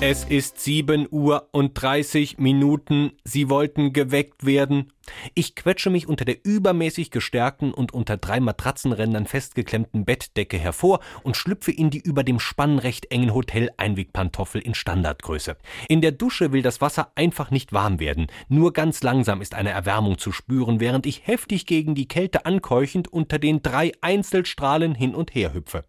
Es ist sieben Uhr und dreißig Minuten. Sie wollten geweckt werden. Ich quetsche mich unter der übermäßig gestärkten und unter drei Matratzenrändern festgeklemmten Bettdecke hervor und schlüpfe in die über dem Spann recht engen Hotel-Einwegpantoffel in Standardgröße. In der Dusche will das Wasser einfach nicht warm werden. Nur ganz langsam ist eine Erwärmung zu spüren, während ich heftig gegen die Kälte ankeuchend unter den drei Einzelstrahlen hin und her hüpfe.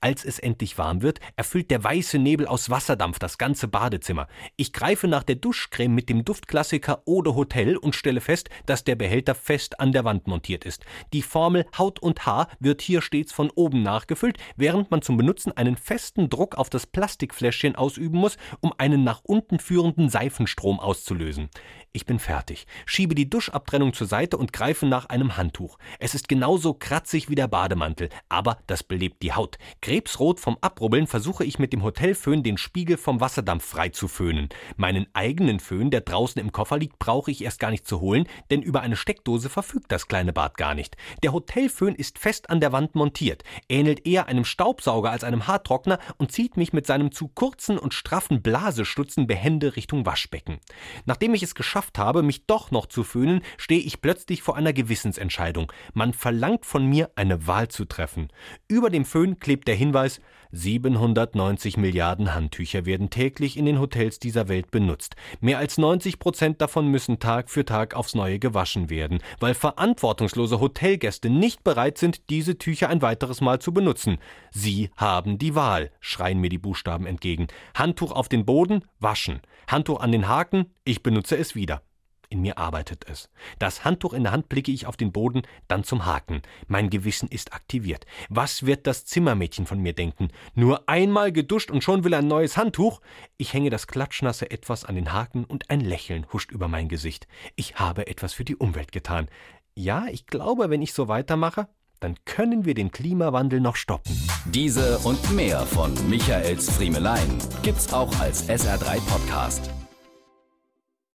Als es endlich warm wird, erfüllt der weiße Nebel aus Wasserdampf das ganze Badezimmer. Ich greife nach der Duschcreme mit dem Duftklassiker Eau Hotel und stelle fest, dass der Behälter fest an der Wand montiert ist. Die Formel Haut und Haar wird hier stets von oben nachgefüllt, während man zum Benutzen einen festen Druck auf das Plastikfläschchen ausüben muss, um einen nach unten führenden Seifenstrom auszulösen. Ich bin fertig, schiebe die Duschabtrennung zur Seite und greife nach einem Handtuch. Es ist genauso kratzig wie der Bademantel, aber das belebt die Haut. Krebsrot vom Abrubbeln versuche ich mit dem Hotelföhn den Spiegel vom Wasserdampf frei zu föhnen. Meinen eigenen Föhn, der draußen im Koffer liegt, brauche ich erst gar nicht zu holen, denn über eine Steckdose verfügt das kleine Bad gar nicht. Der Hotelföhn ist fest an der Wand montiert, ähnelt eher einem Staubsauger als einem Haartrockner und zieht mich mit seinem zu kurzen und straffen Blasestutzen behende Richtung Waschbecken. Nachdem ich es geschafft geschafft habe, mich doch noch zu föhnen, stehe ich plötzlich vor einer Gewissensentscheidung. Man verlangt von mir, eine Wahl zu treffen. Über dem Föhn klebt der Hinweis 790 Milliarden Handtücher werden täglich in den Hotels dieser Welt benutzt. Mehr als 90 Prozent davon müssen Tag für Tag aufs Neue gewaschen werden, weil verantwortungslose Hotelgäste nicht bereit sind, diese Tücher ein weiteres Mal zu benutzen. Sie haben die Wahl, schreien mir die Buchstaben entgegen. Handtuch auf den Boden, waschen. Handtuch an den Haken, ich benutze es wieder. In mir arbeitet es. Das Handtuch in der Hand blicke ich auf den Boden, dann zum Haken. Mein Gewissen ist aktiviert. Was wird das Zimmermädchen von mir denken? Nur einmal geduscht und schon will ein neues Handtuch? Ich hänge das klatschnasse etwas an den Haken und ein Lächeln huscht über mein Gesicht. Ich habe etwas für die Umwelt getan. Ja, ich glaube, wenn ich so weitermache, dann können wir den Klimawandel noch stoppen. Diese und mehr von Michaels Friemelein gibt's auch als SR3 Podcast.